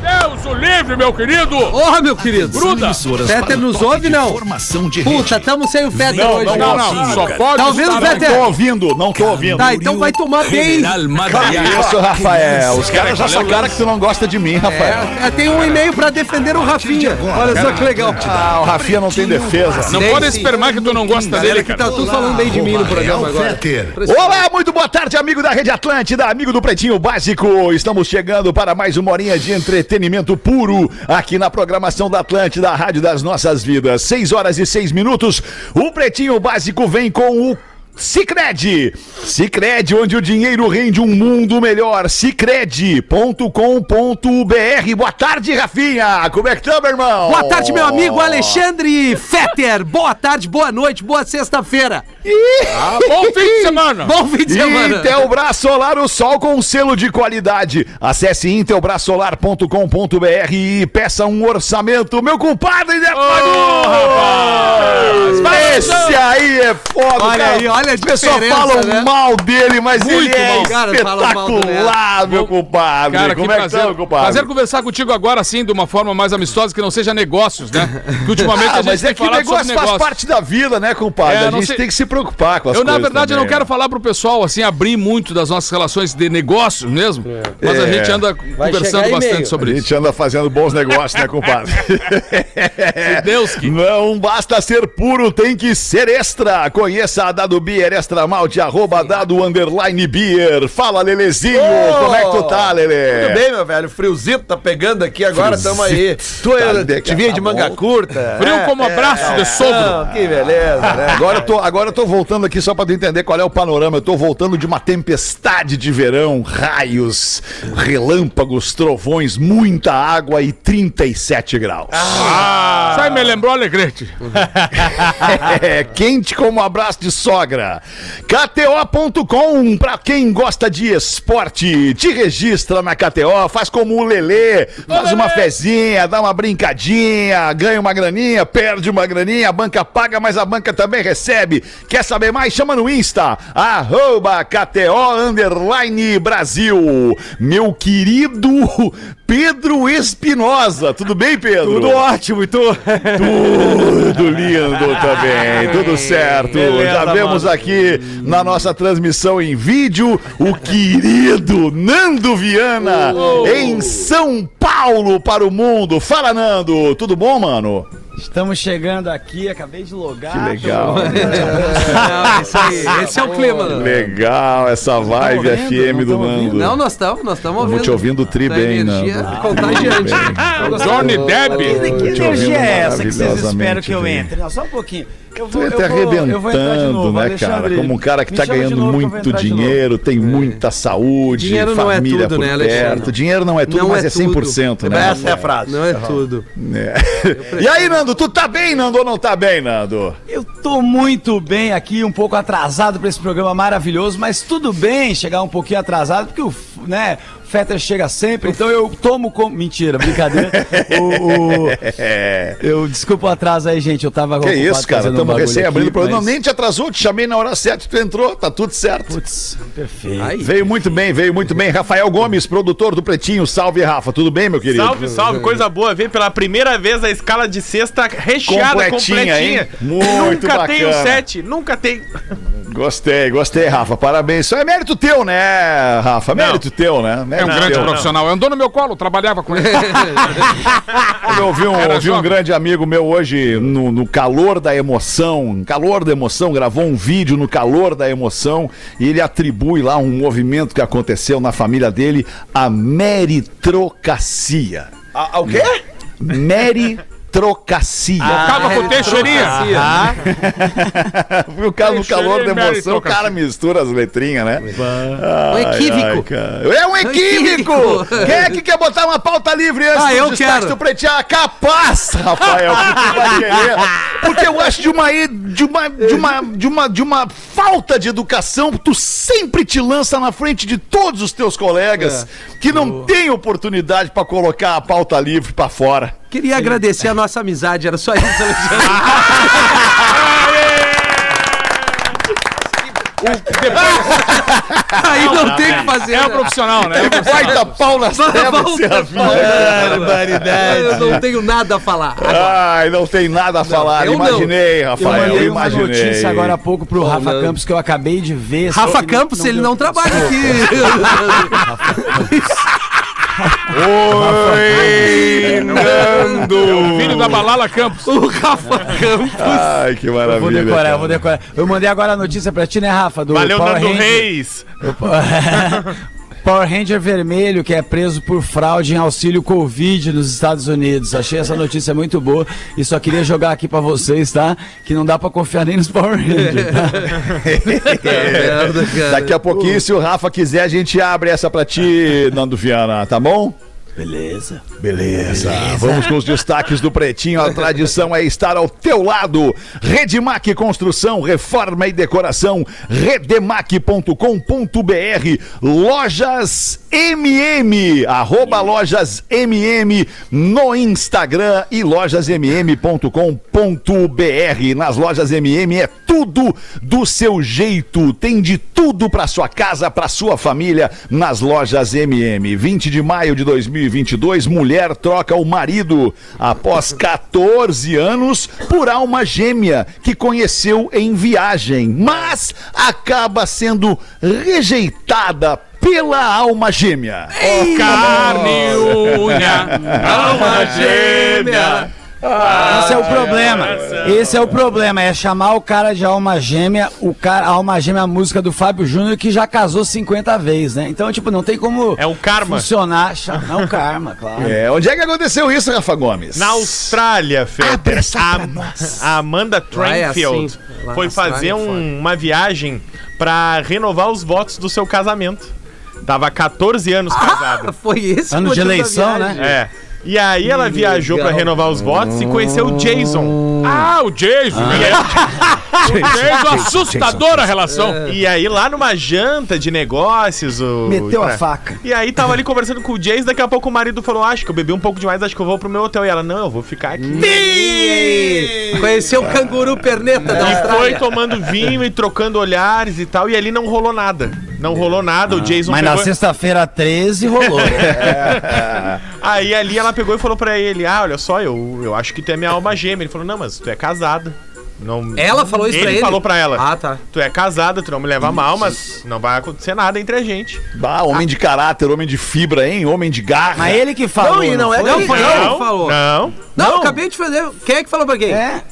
Deus o livre, meu querido! Ô, meu querido. Gruda! Fetter nos ouve, não? Formação de Puta, tamo sem o Fetter Não, hoje. não, não, não, só pode Tá ouvindo, estar- Fetter? Tô ouvindo, não tô ouvindo. Tá, então vai tomar bem. Que isso, Rafael? Os caras já sacaram que tu não gosta de mim, Rafael. É, tem um e-mail pra defender o Rafinha. Olha só que legal. Ah, o Rafinha não tem defesa. Não pode sim. espermar que tu não gosta dele, que cara. tá tudo falando bem de mim no programa agora. Olá, muito boa tarde, amigo da Rede Atlântida, amigo do Pretinho Básico. Estamos chegando para mais uma horinha de entretenimento puro aqui na programação da Atlântida, a Rádio das Nossas Vidas. 6 horas e 6 minutos. O Pretinho Básico vem com o Cicred. Cicred, onde o dinheiro rende um mundo melhor. Cicred.com.br. Boa tarde, Rafinha. Como é que tá, meu irmão? Boa tarde, meu amigo Alexandre Fetter. Boa tarde, boa noite, boa sexta-feira. Ah, bom fim de semana! Bom fim de semana. Intelbras Solar, o sol com selo de qualidade. Acesse intelbrasolar.com.br e peça um orçamento. Meu compadre, Zé! Vai, Esse aí é foda, Olha cara. aí, olha a As pessoas falam né? mal dele, mas Muito ele é mal. Espetacular, meu compadre. Cara, que Como é que prazer, tá, meu compadre? prazer conversar contigo agora, assim, de uma forma mais amistosa, que não seja negócios, né? Que ultimamente Ah, a gente mas tem é que negócio sobre faz negócios. parte da vida, né, compadre? É, a gente sei- tem que se preocupar com as Eu, na coisas verdade, eu não quero né? falar pro pessoal, assim, abrir muito das nossas relações de negócios mesmo, mas a É. gente anda Vai conversando bastante sobre A isso. gente anda fazendo bons negócios, né, compadre? Se Deus que... Não basta ser puro, tem que ser extra. Conheça a Dado Beer Extra Malte, arroba Dado Underline Beer. Fala, Lelezinho, como é que tu tá, Lele? Tudo bem, meu velho? Friozito tá pegando aqui agora, tamo aí. Tu Tá é, de- te vinha de tá manga bom. curta. Frio é, como é, abraço de sogro. Não, que beleza, né? Agora eu, tô, agora eu tô voltando aqui só pra tu entender qual é o panorama. Eu tô voltando de uma tempestade de verão, raios, relâmpagos, trovões, muita água e 37 graus. Ah, aí me lembrou Alegrete. É, quente como um abraço de sogra. KTO.com, pra quem gosta de esporte, te registra na KTO, faz como o Lelê, faz uma fezinha, dá uma brincadinha, ganha uma graninha, perde uma graninha, a banca paga, mas a banca também recebe. Quer saber mais? Chama no Insta, arroba KTO Underline Brasil. Meu querido Pedro Espinosa, tudo bem, Pedro? Tudo ótimo, e tu? Tudo lindo também, tudo certo. Beleza, Já vemos mano. aqui na nossa transmissão em vídeo o querido Nando Viana em São Paulo para o mundo. Fala, Nando, tudo bom, mano? Estamos chegando aqui, acabei de logar. Que legal. Não, isso aí, esse é o clima. né? Legal essa vibe ouvindo? FM do? Nando. Não, nós estamos, nós estamos ouvindo. Te ouvindo tri Tá bem, energia Nando. contagiante. Johnny Depp. Que energia é essa que vocês esperam que eu entre? Não, só um pouquinho. Eu Tu entra arrebentando, né, cara? Como um cara que Me tá ganhando novo vou muito dinheiro, tem muita saúde, Dinheiro não é família tudo, por né, Alexandre? perto. Dinheiro não é tudo, Não mas é é 100%, né? Essa é a frase. Não é tudo. É. E aí, Nando, tu tá bem, Nando, ou não tá bem, Nando? Eu tô muito bem aqui, um pouco atrasado pra esse programa maravilhoso, mas tudo bem chegar um pouquinho atrasado, porque o, né, Fetter chega sempre, então eu tomo como... Mentira, brincadeira. o, o- É. Eu, desculpa o atraso aí, gente, eu tava Que isso, cara? um Estamos bagulho recém abrindo o aqui, programa. mas- Nem te atrasou, te chamei na hora certa, tu entrou, tá tudo certo. Putz, perfeito. Aí. Veio muito bem, veio muito bem. Rafael Gomes, produtor do Pretinho. Salve, Rafa. Tudo bem, meu querido? Salve, salve, coisa boa. Veio pela primeira vez a escala de sexta recheada, Completinha, completinha. Muito nunca tem o bacana. sete, nunca tem. Gostei, gostei, Rafa. Parabéns. Isso é mérito teu, né, Rafa? Mérito teu, né? É um Mérito grande teu. profissional. Andou no meu colo, trabalhava com ele. Eu ouvi um, Era ouvi um grande amigo meu hoje, no, no calor da emoção, calor da emoção, gravou um vídeo no calor da emoção e ele atribui lá um movimento que aconteceu na família dele a meritocracia. Ah, o quê? Meritocracia. Acaba com o Teixeirinha. Ah, o cara no calor da emoção, o cara mistura as letrinhas, né? Um equívoco. cara. é um equívoco! equívoco. Quem é que quer botar uma pauta livre antes Ah, dos eu quero. do Pretear? Capaz, Rafael. Porque eu acho de uma, de uma, de uma, de uma, de uma falta de educação, tu sempre te lança na frente de todos os teus colegas que não têm oportunidade pra colocar a pauta livre pra fora. Queria agradecer a nossa amizade, era só isso, Alexandre. Aí não tem o que fazer. É o né? profissional, né? É profissional. Baita pau nas trevas, Rafinha. Eu não tenho nada a falar. Ai, não tem nada a falar. eu não. Imaginei, Eu Rafael, mandei uma imaginei. notícia agora há pouco pro Rafa não. Campos que eu acabei de ver. Rafa Campos, ele não trabalha aqui. Oi, Nando! Filho da Balala Campos. o Rafa Campos. Ai, que Eu vou maravilha. decorar, cara. eu vou decorar. Eu mandei agora a notícia pra ti, né, Rafa? Do Valeu, Power Nando Ranger. Reis. Power Ranger vermelho que é preso por fraude em auxílio Covid nos Estados Unidos. Achei essa notícia muito boa e só queria jogar aqui pra vocês, tá? Que não dá pra confiar nem nos Power Rangers, tá? Merda, cara. Daqui a pouquinho, se o Rafa quiser, a gente abre essa pra ti, Nando Viana, tá bom? Beleza. Beleza. Vamos com os destaques do Pretinho. A tradição é estar ao teu lado. Redemac Construção, Reforma e Decoração. Redemac.com.br. Lojas MM. Arroba Lojas MM no Instagram e lojasmm.com.br. Nas Lojas MM é tudo do seu jeito. Tem de tudo para sua casa, para sua família nas Lojas MM. 20 de maio de 2022, mulher troca o marido após 14 anos por alma gêmea que conheceu em viagem, mas acaba sendo rejeitada pela alma gêmea. Carne e unha. Alma gêmea. Esse é o problema. Esse é o problema. É chamar o cara de alma gêmea, o cara, a alma gêmea, é a música do Fábio Júnior, que já casou 50 vezes, né? Então, tipo, não tem como É um karma. funcionar. Não, o karma, claro. É, onde é que aconteceu isso, Rafa Gomes? Na Austrália, Fetter, a, a Amanda Lá é Trainfield assim. Foi Austrália fazer é um- uma viagem pra renovar os votos do seu casamento. Tava 14 anos casada. Foi esse Ano o de eleição, né? É. E aí ela viajou pra legal. renovar os votos e conheceu o Jason. Ah, o Jason. O Jason, assustadora a relação. E aí lá numa janta de negócios, o Meteu a faca. E aí tava ali conversando com o Jason, daqui a pouco o marido falou: "Acho que eu bebi um pouco demais, acho que eu vou pro meu hotel". E ela: "Não, eu vou ficar aqui". Ih, Conheceu o canguru perneta da E foi Austrália. tomando vinho e trocando olhares e tal, e ali não rolou nada. Não rolou nada, o Jason Mas na pegou... sexta-feira 13 rolou. Aí ali ela pegou e falou pra ele: Ah, olha só, eu, eu acho que tu é minha alma gêmea. Ele falou: Não, mas tu é casada. Não... Ela falou isso ele pra ele? falou pra ela: Ah, tá. Tu é casada, tu não me leva mal, mas não vai acontecer nada entre a gente. Ah, homem de caráter, homem de fibra, hein? Homem de garra. Mas ele que falou. Não, e não é foi? Não, foi ele que falou. Não. Não, acabei de fazer. Quem é que falou pra quem? É.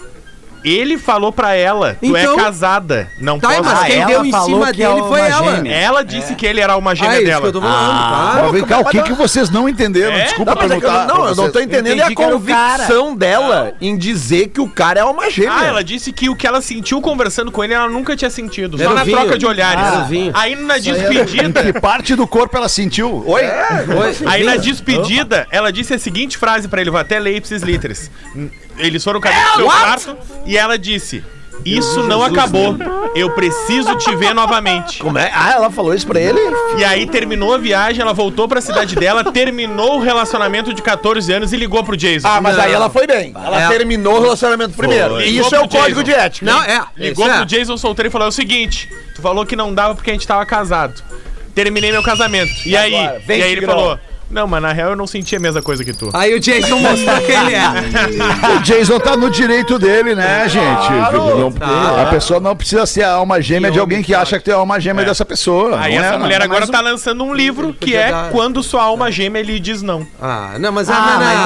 Ele falou pra ela: Tu Então- é casada. Não Tá, posso. mas Ah, quem ela deu em falou cima que é dele uma foi ela. gêmea. Ela disse que ele era uma Ah, gêmea é isso dela. que eu tô falando, Mas tá? vem cá, o que, que vocês não entenderam? É? Desculpa Não, mas é que eu, perguntar. não, pra eu não tô vocês. entendendo a que era o convicção dela em dizer que o cara é uma gêmea. Ah, ela disse que o que ela sentiu conversando com ele, ela nunca tinha sentido. Era Só o na vinho. troca de olhares. Ah, era o vinho. Aí na Em despedida. que parte do corpo ela sentiu? Oi? Aí na despedida, ela disse a seguinte frase pra ele, vou até ler ipsis literis. Eles foram cada um pro seu quarto e ela disse: Isso não acabou. Eu preciso te ver novamente. Como é? Ah, ela falou isso pra ele? E aí terminou a viagem, ela voltou pra cidade dela, terminou o relacionamento de 14 anos e ligou pro Jason. Ah, mas Não. aí ela foi bem. Ela É. terminou o relacionamento primeiro. E isso é o pro código de Jason. ética. Não, é. Ligou isso é. pro Jason solteiro e falou: É o seguinte, tu falou que não dava porque a gente tava casado. Terminei meu casamento. E aí? Agora, vem, e aí ele Tigrão. falou: Não, mas na real eu não senti a mesma coisa que tu. Aí o Jason mostrou quem ele é. O Jason tá no direito dele, né, gente? Não- Tá. A pessoa não precisa ser a alma gêmea de alguém que acha que tem a alma gêmea dessa pessoa. Aí não essa é, mulher não. agora mas tá lançando um livro que Podia é dar- Quando Sua Alma Gêmea lhe diz não. Ah, não, mas... Ah, Ah, mas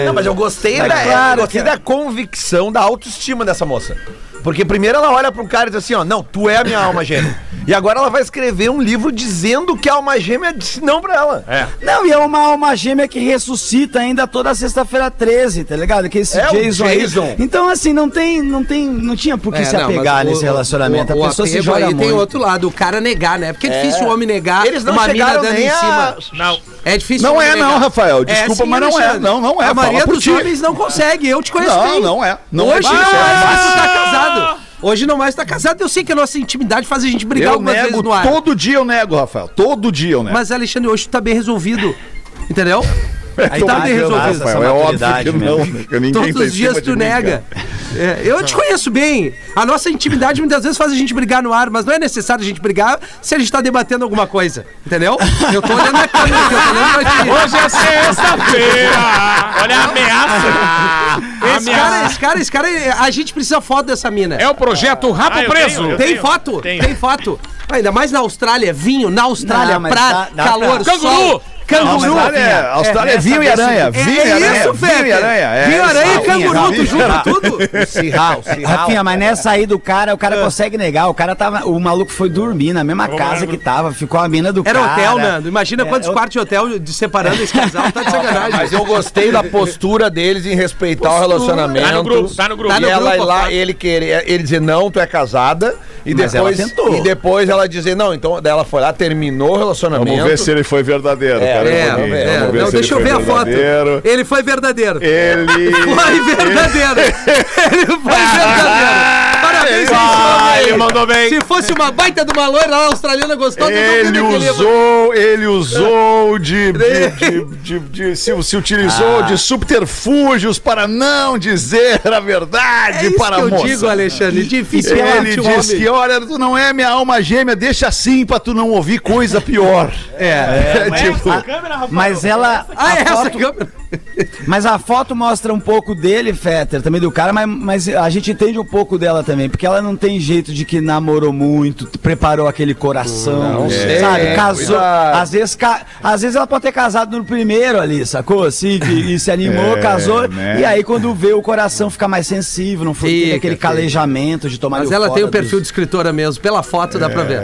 não, Não, mas eu gostei, da, claro eu gostei que é. da convicção, da autoestima dessa moça. Porque primeiro ela olha pro cara e diz assim, ó, não, tu é a minha alma gêmea. E agora ela vai escrever um livro dizendo que a alma gêmea disse não pra ela. É. Não, e é uma alma gêmea que ressuscita ainda toda sexta-feira 13, tá ligado? Que esse É, o Jason, Jason. aí. Então, assim, não tem, não tem, não tinha por que É, se não, apegar mas o- nesse relacionamento. o- a o pessoa se joga aí muito. tem outro lado, o cara negar, né? Porque é difícil o homem negar Eles não uma mina chegaram dando nem em a... cima. Não. É difícil Não é não, negar. Rafael. Desculpa, sim, mas não é. Não, não é. A maioria dos homens não consegue. Eu te conheço Não, bem. não é. Não Hoje é. não mais tu tá casado. Hoje não mais tá casado. Eu sei que a nossa intimidade faz a gente brigar Eu algumas nego, vezes no ar. todo dia eu nego, Rafael. Todo dia eu nego. Mas, Alexandre, hoje tu tá bem resolvido. Entendeu? Aí tá bem resolvido. Rafael, é óbvio que não. mesmo. Que ninguém Todos tá os dias de tu nega. É, eu te conheço bem. A nossa intimidade muitas vezes faz a gente brigar no ar, mas não é necessário a gente brigar se a gente tá debatendo alguma coisa. Entendeu? Eu tô olhando a câmera aqui, eu tô olhando pra ti. Hoje é sexta-feira! Olha a ameaça. Esse cara, esse cara, esse cara, a gente precisa foto dessa mina. É o projeto Rabo Ah, Preso. tenho, Tem tenho. foto? Tenho. Tem foto. Ainda mais na Austrália, vinho na Austrália, Não, mas pra dá- dá calor, pra- Canguru! sol. Canguru! Austrália, é- Austrália é, essa vinho e aranha. É, Vinho e é aranha. isso, vinho e aranha. é Vinho, aranha e canguru, tu junta tudo? Cirral, cirral. Rafinha, mas nessa aí do cara, o cara consegue negar. O cara tava. O maluco foi dormir na mesma casa que tava. Ficou a mina do Era cara. hotel, Nando. Imagina É, quantos eu- quartos de hotel de separando esse casal. Tá de sacanagem. Mas eu gostei da postura deles em respeitar o relacionamento. Tá no grupo, tá no grupo. Tá e no ela grupo, ir lá, ele querer, ele dizer, não, tu é casada. E depois, e depois ela dizer, não, então ela foi lá, terminou o relacionamento. Vamos ver se ele foi verdadeiro. É, cara, É, é. Ver Não, deixa eu ver a foto. Ele foi verdadeiro. Ele. Foi verdadeiro. Ele foi verdadeiro. Ah, aí. ele mandou bem. Se fosse uma baita de uma loira lá australiana gostosa, Ele usou, ele usou de, de, de, de- de- se, se utilizou de subterfúgios para não dizer a verdade É isso para que a eu moça. digo, Alexandre. Difícil Ele o disse homem. que, olha, tu não é minha alma gêmea, deixa assim pra tu não ouvir coisa pior. É. É, tipo, Mas ela. Ah, a é essa foto- câmera. Mas a foto mostra um pouco dele, Fetter, também do cara, mas, mas a gente entende um pouco dela também, porque ela não tem jeito de que namorou muito, preparou aquele coração, Não sei, sabe? é, Casou. Às vezes, ca- às vezes ela pode ter casado no primeiro ali, sacou? Assim, que, e se animou, É, casou, né? e aí quando vê o coração fica mais sensível, não foi Fica, aquele fica. calejamento de tomar Mas ela tem o perfil de escritora mesmo. Pela foto dá pra ver.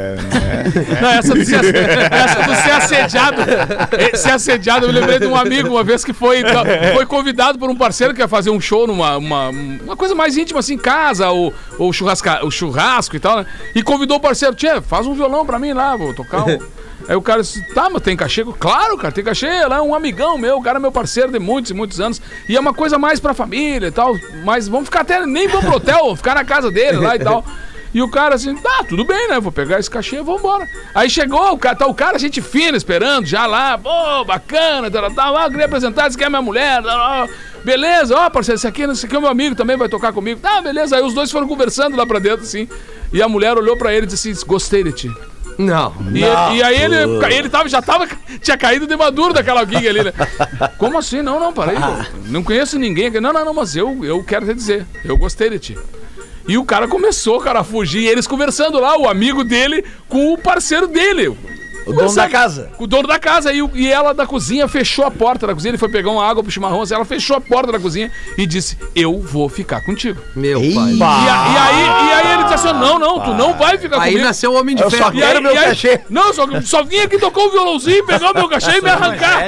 Não, essa do ser, essa do ser assediado. eh, Ser assediado, eu me lembrei de um amigo uma vez que foi, foi convidado por um parceiro que ia fazer um show numa uma, uma coisa mais íntima, assim, em casa, ou, ou churrasca, o churrasco e tal, né? E convidou o parceiro, Tchê, faz um violão pra mim lá, vou tocar um. Aí o cara disse, tá, mas tem cachê? Claro, cara, tem cachê, é um amigão meu, o cara é meu parceiro de muitos e muitos anos. E é uma coisa mais pra família e tal, mas vamos ficar até, nem vamos pro hotel, vamos ficar na casa dele lá e tal. E o cara assim, tá, tudo bem, né? Vou pegar esse cachê e vambora. Aí chegou, o cara, tá o cara, gente fina, esperando, já lá, pô, bacana, tal, tal, ah, queria apresentar, esse aqui é minha mulher, tal, tal. Beleza, ó, parceiro, esse aqui, esse aqui é meu amigo, também vai tocar comigo. Tá, beleza, aí os dois foram conversando lá pra dentro, assim, e a mulher olhou pra ele e disse assim, gostei de ti. Não. E, e aí ele, ele tava, já tava, tinha caído de maduro daquela gig ali, né? Como assim? Não, não, parei, pô. não conheço ninguém. aqui. Não, não, não, mas eu, eu quero te dizer, eu gostei de ti. E o cara começou, cara, a fugir, e eles conversando lá, o amigo dele com o parceiro dele. O dono da casa. O dono da casa. E, e ela da cozinha fechou a porta da cozinha. Ele foi pegar uma água pro chimarrão. assim, ela fechou a porta da cozinha e disse: Eu vou ficar contigo. Meu pai. E, a- e aí, e aí ele disse assim: Não, não, tu não vai ficar Aí comigo. nasceu o Homem de Eu só Ferro. Aí, Quero meu aí- cachê. Não, só, só vim aqui, tocou o violãozinho, pegou meu cachê e me arrancar.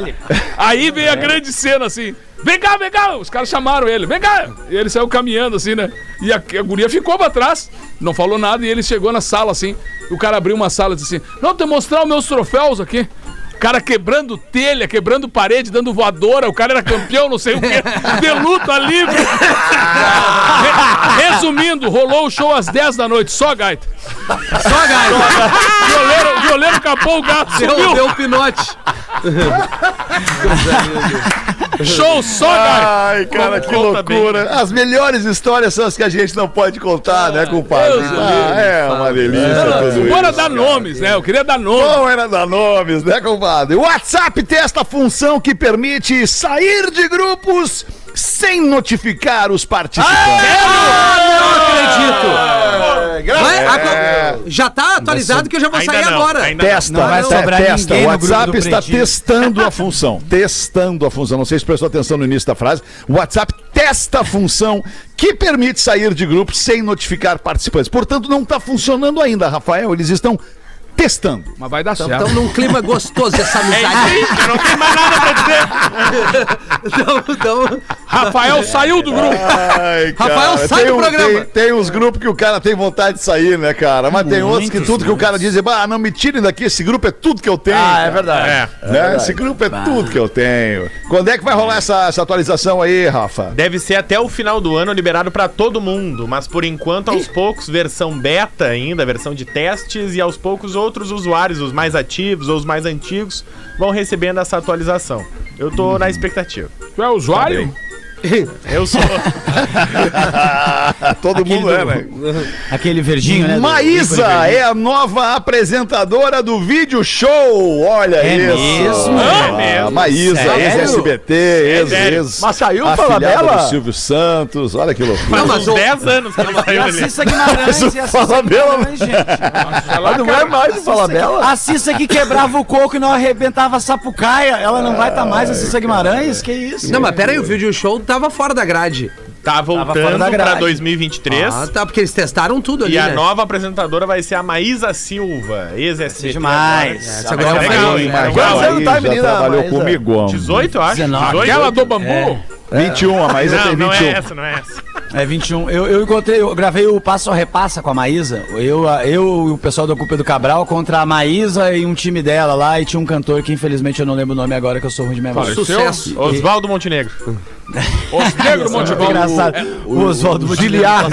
Aí veio a grande cena assim. Vem cá, vem cá! Os caras chamaram ele, vem cá! E ele saiu caminhando assim, né? E a, a guria ficou pra trás, não falou nada, e ele chegou na sala assim. O cara abriu uma sala e disse assim: Não, te mostrar os meus troféus aqui. O cara quebrando telha, quebrando parede, dando voadora. O cara era campeão, não sei o quê. De luta livre. Re- resumindo, rolou o show às 10 da noite, só gaita. Só, gaita. Violeiro, violeiro capou o gato, Deu, sumiu. deu o pinote. Show só gaita. Ai, cara, que Conta bem. loucura. As melhores histórias são as que a gente não pode contar, né, compadre? Deus Ah, é uma delícia tudo Bora isso. dar nomes, né? Eu queria dar nomes. Bom era dar nomes, né, compadre? O WhatsApp testa a função que permite sair de grupos sem notificar os participantes. Não acredito. Vai, É. agora- já tá atualizado que eu já vou Ainda sair não, agora. ainda não. Testa, Não vai te- sobrar testa. ninguém O no grupo WhatsApp do está Pretinho. testando a função. Testando a função. Não sei se prestou atenção no início da frase. O WhatsApp testa a função que permite sair de grupos sem notificar participantes. Portanto, não está funcionando ainda, Rafael. Eles estão testando. Mas vai dar certo. Estamos num clima gostoso essa É isso amizade. eu não tenho mais nada pra dizer. Então, então, Rafael saiu do grupo. Ai, Rafael, sai tem do um- programa. Tem, tem uns grupos que o cara tem vontade de sair, né, cara? Mas tem outros que Muitos, tudo que o cara diz é, ah, não me tirem daqui, esse grupo é tudo que eu tenho. Ah, é cara." verdade. É. Né? Esse grupo é tudo que eu tenho. Quando é que vai rolar essa, essa atualização aí, Rafa? Deve ser até o final do ano liberado pra todo mundo, mas por enquanto, aos poucos, versão beta ainda, versão de testes, e aos poucos outros usuários, os mais ativos ou os mais antigos, vão recebendo essa atualização. Eu tô na expectativa. Tu é usuário? Eu sou. Todo mundo é, né? Aquele verdinho, né? do- Maísa é a nova apresentadora do vídeo show. Olha É isso. mesmo? É mesmo? Ah, Maísa, ex-SBT, ex, sério. ex. Mas saiu afilhada Falabella? do Silvio Santos. Olha que loucura. Faz mas uns o- 10 anos que ele E saiu a ali. Cissa Guimarães, e a Fala Cissa dela. Guimarães, gente. Mas não é mais o Falabella? A Cissa que quebrava o coco e não arrebentava a sapucaia, ela não vai estar mais a Cissa Guimarães? Que isso? Não, mas pera aí, o vídeo show tava fora da grade. Tá voltando pra 2023. Ah, tá, porque eles testaram tudo ali, E a né? nova apresentadora vai ser a Maísa Silva, ex-SBT. demais. Essa agora é legal, legal, hein? Quantos anos tá menina trabalhou Maísa? comigo. homem. 18, eu acho. 19. 18? Aquela do bambu? 21, a Maísa tem Não, não 21. é essa, não é essa. É 21. Eu, eu encontrei, eu gravei o Passo a Repassa com a Maísa. Eu, eu e o pessoal da Culpa do Cabral contra a Maísa e um time dela lá. E tinha um cantor que infelizmente eu não lembro o nome agora, que eu sou ruim de memória. Sucesso. Oswaldo Montenegro. Os negros Monte Muito engraçado. O Oswaldo Giliard.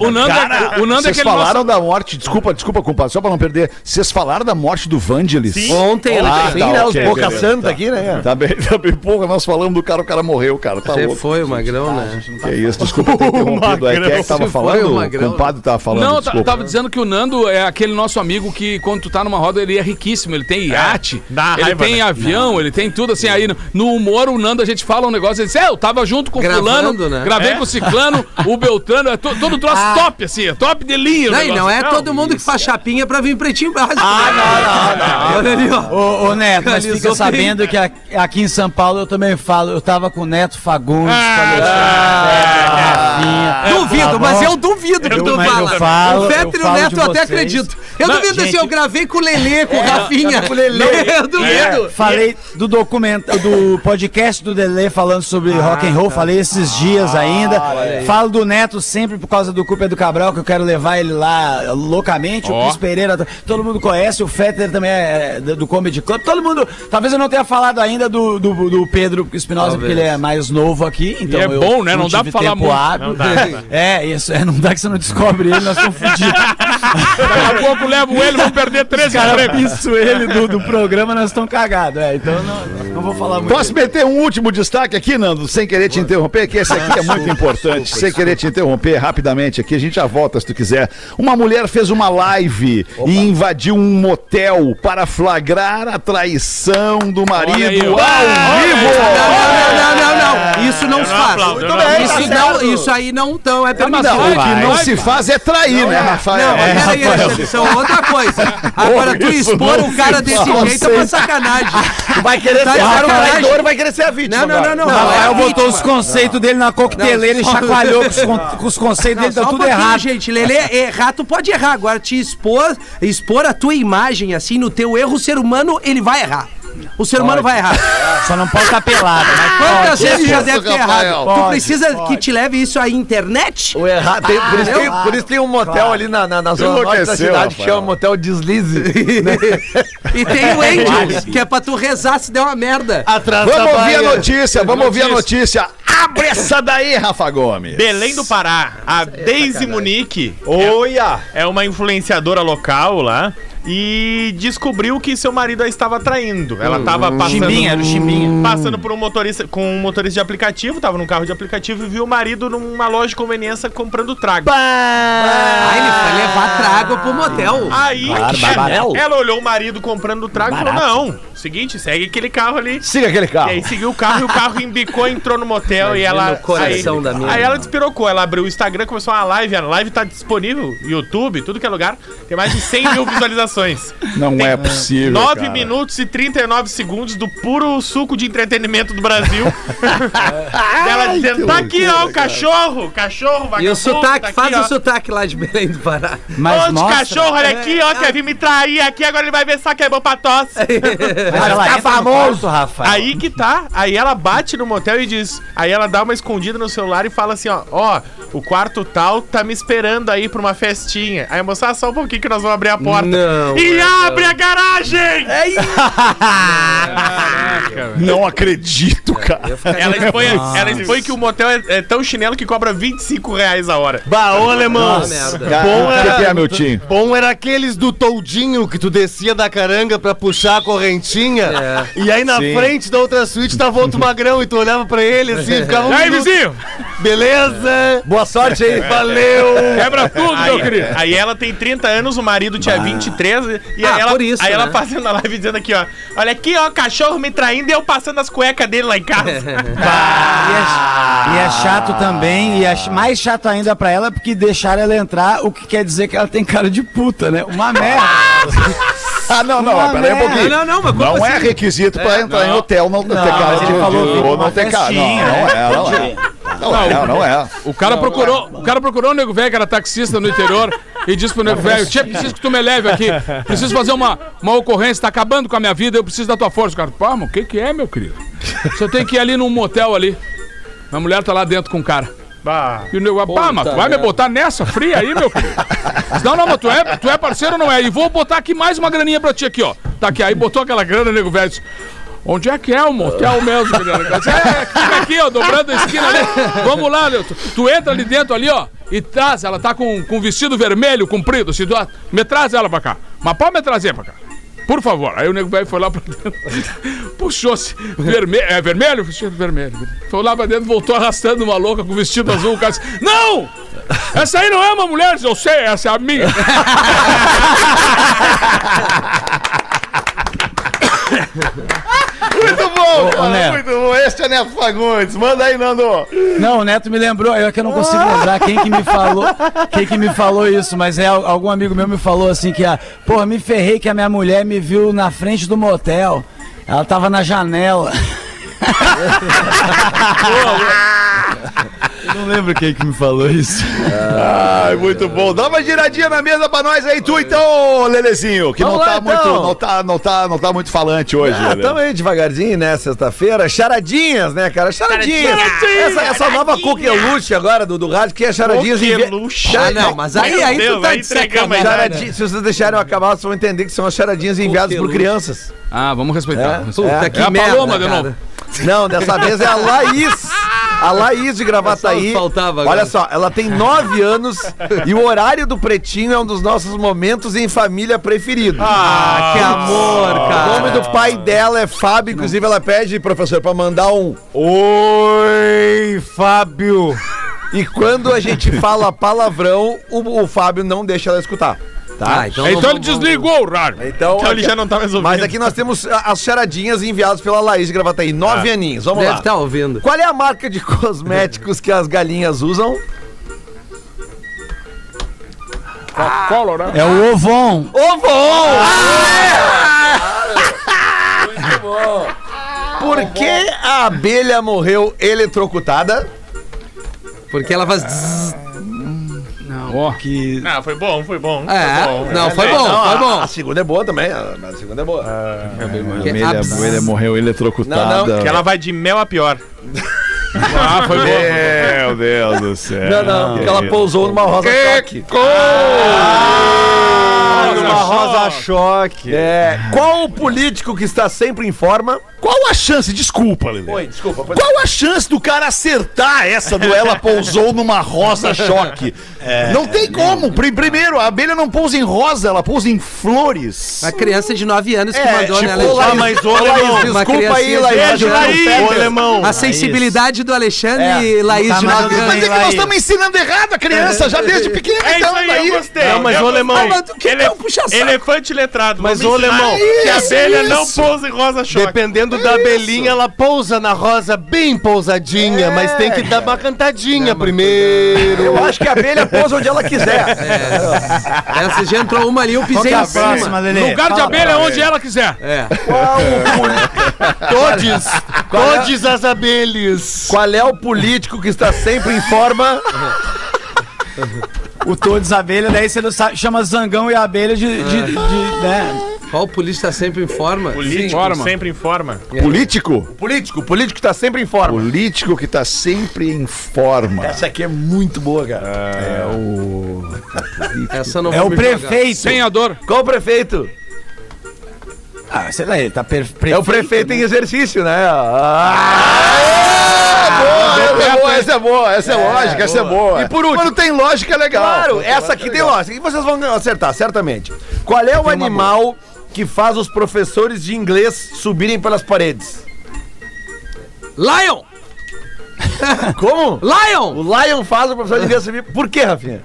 O Nando é, o Nando é Vocês falaram nosso... da morte, desculpa, desculpa, compadre, só pra não perder. Vocês falaram da morte do Vangelis? Sim. Ontem, Ah, tá, né? Os Boca beleza, Santa tá. aqui, né? Tá bem, tá bem, porra, nós falamos do cara, o cara morreu, cara, tá Você louco. foi o magrão, né? Que isso, desculpa ter interrompido. É, quem é que tava falando? o compadre tava falando, Não, desculpa. tava dizendo que o Nando é aquele nosso amigo que quando tu tá numa roda ele é riquíssimo, ele tem iate, dá ele tem né? avião, ele tem tudo assim. Aí no, no humor o Nando a gente fala um negócio, é, eu tava junto com o Gravando, fulano, né? gravei É. com o ciclano, o Beltrano, é to- todo troço top assim, é top de linha. Não, não é todo mundo que faz chapinha pra vir pretinho básico. Ah, não, não, não. Olha ali, ó. Ô, ô, Neto, mas fica sabendo que aqui em São Paulo eu também falo. Eu tava com o Neto Fagundes, Ah, Ah, Rafinha. duvido, Tá mas eu duvido que Eu- tu fala. eu falo, o Fetter e o Neto eu até acredito. Eu Não, duvido assim, eu gravei com o Lelê, com o Rafinha. com o Lelê. Eu duvido. Falei do documento, do podcast do Dele falando sobre rock and roll, falei esses dias ainda. Falo do Neto sempre por causa do Culpa do Cabral, que eu quero levar ele lá loucamente. Ó. O Cris Pereira, todo mundo conhece, o Fetter também é do do Comedy Club. Todo mundo, talvez eu não tenha falado ainda do, do, do Pedro Espinosa, porque ele é mais novo aqui. Então é eu bom, né? Não dá tive pra falar muito. Não dá, não dá. É, isso, é, não dá que você não descobre ele, nós estamos fodidos. Daqui a pouco levo ele, vão perder três cara prêmios. piso ele do, do programa, nós estamos cagados. É, então não, não vou falar muito. Posso meter um último destaque aqui, Nando, sem querer te interromper, que esse aqui é muito importante. Sem querer te interromper rapidamente aqui, a gente já volta se tu quiser. Uma mulher fez uma live e invadiu um motel para flagrar a traição do marido aí, ao vivo. Não, não, não, não, não. Isso não Eu se não faz. aplaudo, não bem, aplaudo. isso, não, isso aí não então é permitido. Não, o que não se faz é trair, né, Rafael? Não, mas peraí, Alexandre, isso é outra coisa. Agora, tu expor o cara se desse jeito é uma sacanagem. Tu vai querer Tá ser o traidor, vai querer ser a vítima. Não, não, não, não. É Rafael a botou os conceitos dele na coqueteleira e chacoalhou com os, conceitos dele, tá tudo errado. gente. Lelê, errar, tu pode errar. Agora, te expor, expor a tua imagem, assim, no teu erro, o ser humano, ele vai errar. O ser humano vai errar. Só não pode estar pelado. Mas Quantas vezes tu já deve ter errado? tu Pode, precisa pode. que te leve isso à internet? O errado, tem- por, isso tem, por isso tem um motel claro. ali na, na, na zona norte da cidade que Rafael. chama Motel Deslize. E tem o Angels, que é pra tu rezar se der uma merda. Vamos ouvir a notícia, vamos ouvir a notícia. Abre essa daí, Rafa Gomes. Belém do Pará, a Daisy Munique Olha! é uma influenciadora local lá e descobriu que seu marido a estava traindo. Ela estava passando Chimbinha, era o Chimbinha. passando por um motorista com um motorista de aplicativo, tava num carro de aplicativo e viu o marido numa loja de conveniência comprando trago. Ah, ele foi levar trago pro motel. Aí Claro, ela, olhou o marido comprando o trago e falou: Não, seguinte, segue aquele carro ali. Siga aquele E carro. aí seguiu o carro e o carro embicou, entrou no motel e ela. o coração aí, da minha Aí ela irmã. despirocou, ela abriu o Instagram, começou uma live. A live tá disponível, YouTube, tudo que é lugar. Tem mais de 100 mil visualizações. Não é possível. 9 cara. minutos e 39 segundos do puro suco de entretenimento do Brasil. ela dizendo: tá aqui, ó, o cachorro, cachorro, E vagabundo, o sotaque, tá aqui, faz ó. o sotaque lá de Belém do Pará. Mas Onde mostra, cachorro, olha aqui, ó, quer vir me trair aqui, agora ele vai ver só que é bom pra tosse. mas ela no famoso. quarto, Rafael. Aí que tá. Aí ela bate no motel e diz. Aí ela dá uma escondida no celular e fala assim: ó, ó, o quarto tal tá me esperando aí pra uma festinha. Aí a moça, ah, só um pouquinho que nós vamos abrir a porta. Não. Não. E abre a garagem! Não acredito, cara. Ela expõe, ela expõe que o motel é, é tão chinelo que cobra 25 reais a hora. Bah, ô alemão. Merda. Bom O que, que é, era, meu time? bom era aqueles do toldinho que tu descia da caranga pra puxar a correntinha. E aí na Sim. frente da outra suíte tava outro magrão e tu olhava pra ele assim e ficava um E aí, minuto. vizinho? Beleza? Boa sorte aí. Valeu! Quebra tudo, meu querido. Aí, aí ela tem 30 anos, o marido tinha 23 e Ah, aí ela, por isso, aí ela né? fazendo a live dizendo aqui, ó. Olha aqui, ó, cachorro me traindo e eu passando as cuecas dele lá em casa. E é, e é chato também, e é mais chato ainda pra ela, porque deixaram ela entrar, o que quer dizer que ela tem cara de puta, né? Uma merda. Ah, não, não, Uma peraí um pouquinho. Não, não, mas Não é assim? requisito pra entrar em hotel não ter Não, cara mas ele de- falou não ter cara. Não, não né? é, não é. Não é, não é. O cara procurou, o cara procurou um nego velho que era taxista no interior e disse pro nego velho: Tia, preciso que tu me leve aqui. Preciso fazer uma, uma ocorrência, tá acabando com a minha vida, eu preciso da tua força. O cara, pá, mas o que que é, meu querido? Você tem que ir ali num motel ali. A mulher tá lá dentro com o cara. E o nego, pá, mas tu vai me botar nessa fria aí, meu querido? Diz, não, não, mas tu é, tu é parceiro ou não é? E vou botar aqui mais uma graninha pra ti aqui, ó. Tá aqui, aí botou aquela grana, nego velho. disse, Onde é que é o motel mesmo, menino? É, fica aqui, ó, dobrando a esquina ali. Vamos lá, Leo. Tu, tu entra ali dentro ali, ó, e traz. Ela tá com, com vestido vermelho, comprido. Tu, me traz ela pra cá. Mas pode me trazer pra cá. Por favor. Aí o nego velho foi lá pra dentro. Puxou-se. Vermelho. É vermelho? Vestido vermelho. Foi lá pra dentro, voltou arrastando uma louca com vestido azul. O cara disse: Não! Essa aí não é uma mulher, eu sei, essa é a minha. Muito bom, cara, Neto. muito bom. Este é Neto Fagundes. Manda aí, Nando. Não, o Neto me lembrou, é que eu não consigo lembrar quem que me falou, quem que me falou isso, mas é al- algum amigo meu me falou assim que a, porra, me ferrei que a minha mulher me viu na frente do motel. Ela tava na janela. eu não lembro quem que me falou isso. Ai, muito bom. Dá uma giradinha na mesa pra nós aí, tu então, Lelezinho, que não Vamos tá, lá, muito, então. não, tá, não, tá, não tá muito falante hoje. Ah, tamo aí devagarzinho, né? Sexta-feira. Charadinhas, né, cara? Charadinhas. Essa, essa nova coqueluche agora do, do rádio, que é charadinhas Coqueluche. Ah, não, mas aí, aí Deus, tu tá de sacanagem. Charadi- Se vocês deixarem eu acabar, vocês vão entender que são as charadinhas enviadas por crianças. Ah, vamos respeitar. Puta, É. que É a merda, Paloma de novo. Não, dessa vez é a Laís. A Laís de Gravataí. Faltava agora. Olha só, ela tem nove anos e o horário do Pretinho é um dos nossos momentos em família preferidos. Ah, que amor, O cara. nome do pai dela é Fábio, inclusive ela pede, professor, pra mandar um Oi, Fábio. E quando a gente fala palavrão, o, o Fábio não deixa ela escutar. Tá? Ah, então, Então ele vamos- desligou o rádio. Então, Então ele já não tá mais ouvindo. mas aqui nós temos a- as charadinhas enviadas pela Laís de Gravataí. Nove aninhos, vamos Deve lá. estar ouvindo. Qual é a marca de cosméticos que as galinhas usam? Né? É o Ovon. Ovon! Muito bom. Por que a abelha morreu eletrocutada? Porque ela faz. Ó, Que Ah, foi bom, foi bom. É, foi bom. não, foi É, bom, Não, foi a- bom. A segunda é boa também, a a segunda é boa. Que Ele, abs- ele morreu eletrocutada. Não, Que ela vai de mel a pior. ah, foi bom. Meu Deus do céu. Não, não, porque ela pousou numa rosa choque. Ah, numa rosa choque. É, qual o político que está sempre em forma? Qual a chance, desculpa, Lelê. Oi, desculpa. pode- Qual a chance do cara acertar essa do ela pousou numa rosa choque? Não tem como. Pri- Primeiro, a abelha não pousa em rosa, ela pousa em flores. A criança de 9 anos que É, mandou, tipo, né, Alexandre? Ah, mas ô, Laís, alemão. Uma desculpa aí, Laís. de Beijo, Laís. Ô, alemão. A sensibilidade do Alexandre e Laís Tá, de mas 9 eu anos. Mas é que nós estamos ensinando errado a criança, já desde pequena. É isso então, aí, daí- eu gostei. Não, mas, ô, alemão. Mas o que Ele- é um puxa-saco? Elefante letrado. Mas, ensinar alemão, Que a isso, abelha não pousa em rosa choque. Dependendo da abelhinha, ela pousa na rosa bem pousadinha, mas tem que dar uma cantadinha primeiro. Eu acho que a abelha pousa onde ela quiser. Essa já entrou uma ali, eu pisei é a em cima. Lugar de abelha é onde ela quiser. É. Todes, todes as abelhas. Qual é o político que está sempre em forma? O Todes Abelha, daí você não sabe, chama Zangão e Abelha de, de, de, né? Qual polícia sempre informa? Político Informa. sempre informa. Político? Político, político tá sempre em forma. Político que tá sempre em forma. Essa aqui é muito boa, cara. É o. Essa não É o me jogar. prefeito. Senhador. Qual o prefeito? Ah, sei lá, ele tá prefeito. É o prefeito em exercício, né? Ah, boa, essa é boa, essa é boa, essa é, lógica, essa é boa. E por último- Quando tem lógica é legal. Claro, essa aqui tem lógica. E vocês vão acertar, certamente. Qual é o animal que faz os professores de inglês subirem pelas paredes? Lion! Como? Lion! O Lion faz o professor de inglês subir. Por quê, Rafinha?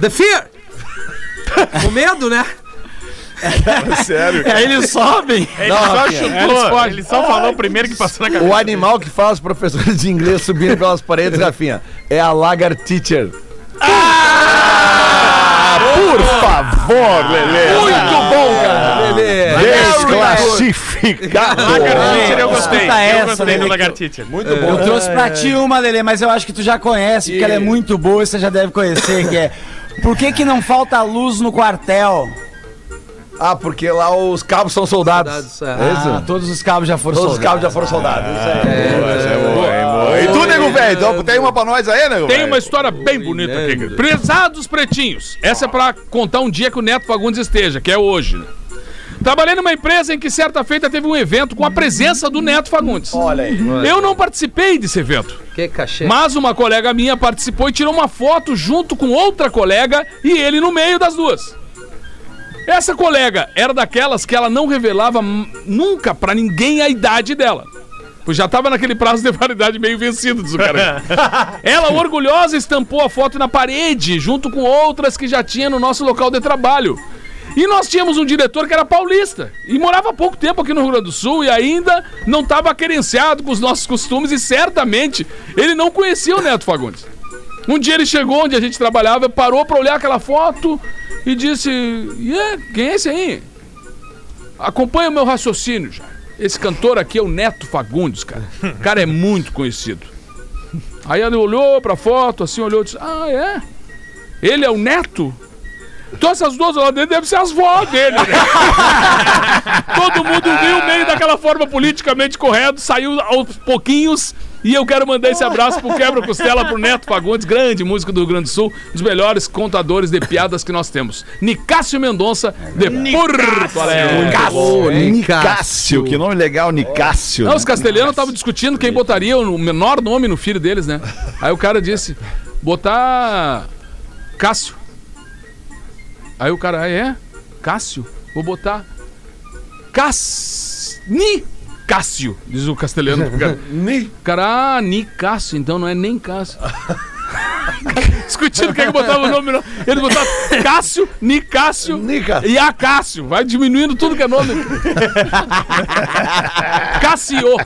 The Fear! o medo, né? Sério. Aí eles sobem. Ele Não, só chutou, ele só falou o primeiro que passou na cabeça. O animal que faz os professores de inglês subirem pelas paredes, Rafinha, é a lagarteacher. Por favor, Lelê. Muito bom, cara. Desclassificado. Lagartixa eu gostei. Escuta eu essa, gostei Lelê. do Lagartixa. Muito Eu trouxe pra ti uma, Lelê, mas eu acho que tu já conhece, porque ela é muito boa e você já deve conhecer, que é... Por que que não falta luz no quartel? Ah, porque lá os cabos são soldados. Soldados, é. É isso? Ah, todos os cabos já foram Todos os cabos soldados. já foram soldados. Isso aí. E tu, nego velho? Então, tem uma pra nós aí, nego Tem uma história bem bonita aqui. Prezados pretinhos. Essa é pra contar um dia que o Neto Fagundes esteja, que é hoje. né? Trabalhei numa empresa em que certa feita teve um evento com a presença do Neto Fagundes. Olha aí. Eu não participei desse evento, Que cachê. mas uma colega minha participou e tirou uma foto junto com outra colega e ele no meio das duas. Essa colega era daquelas que ela não revelava nunca pra ninguém a idade dela. Pois já tava naquele prazo de validade meio vencido, diz o cara. Ela, orgulhosa, estampou a foto na parede, junto com outras que já tinha no nosso local de trabalho. E nós tínhamos um diretor que era paulista e morava há pouco tempo aqui no Rio Grande do Sul e ainda não estava querenciado com os nossos costumes e certamente ele não conhecia o Neto Fagundes. Um dia ele chegou onde a gente trabalhava, parou pra olhar aquela foto e disse: "Yeah, quem é esse aí? Acompanha o meu raciocínio já. Esse cantor aqui é o Neto Fagundes, cara. O cara é muito conhecido. Aí ele olhou pra foto, assim, olhou e disse: Ah, é? Ele é o Neto? Então essas duas lá dentro devem ser as vó dele, né? Todo mundo viu meio daquela forma politicamente correto, saiu aos pouquinhos. E eu quero mandar esse abraço pro Quebra-Costela, pro Neto Fagundes, grande músico do Rio Grande do Sul, um dos melhores contadores de piadas que nós temos. Nicásio Mendonça, de Porto Alegre. Nicásio. Nicásio. Nicásio. Que nome legal, Nicásio. Não, né? os castelhanos estavam discutindo quem botaria o menor nome no filho deles, né? Aí o cara disse: botar Cássio. Aí o cara, ah, é? Cássio? Vou botar Cass... Ni Cássio, diz o castelhano. cara. Ni. Cara, ah, Ni Cássio, então não é nem Cássio. Discutindo quem que botava o nome. Não. Ele botava Cássio, Nicásio Nica. e Acácio. Vai diminuindo tudo que é nome. Cássio.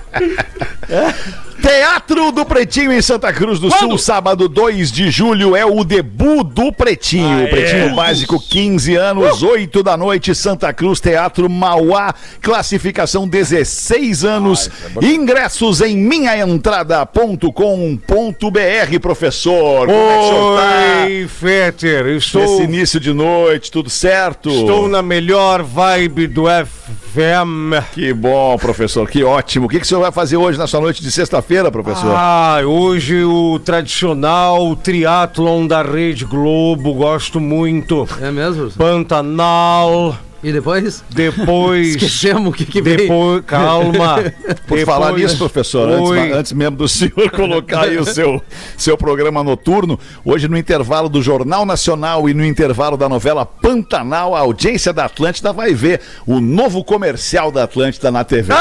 Teatro do Pretinho em Santa Cruz do Quando? Sul, sábado 2 de julho, é o debut do Pretinho. Pretinho Básico, 15 anos, 8 da noite, Santa Cruz, Teatro Mauá, classificação 16 anos. Ingressos em minhaentrada.com.br, professor. Como é tá? Oi, Fetter, Nesse estou, início de noite, tudo certo? estou na melhor vibe do FM. Que bom, professor, que ótimo. O que, que o senhor vai fazer hoje na sua noite de sexta-feira, professor? Ah, hoje o tradicional triatlon da Rede Globo, gosto muito. É mesmo? Pantanal, E depois? depois... Esquecemos o que que vem. Depois, calma. Por Depois- falar nisso, professor, antes, antes mesmo do senhor colocar aí o seu, seu programa noturno, hoje no intervalo do Jornal Nacional e no intervalo da novela Pantanal, a audiência da Atlântida vai ver o novo comercial da Atlântida na TV.